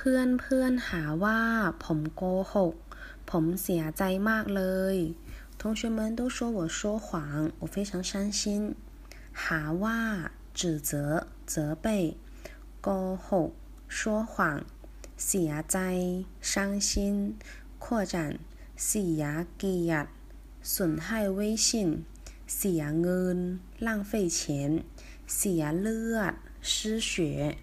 เพื่อนเพื่อนหาว่าผมโกหก ผมเสียใจมากเลย同学们都说我说谎，我非常伤心。หาว่า指责、责备。โกหก说谎。เสียใจ伤心。扩展เสียเกียรติ损害威信。เสียเงิน浪费钱。เสียเลือด失血。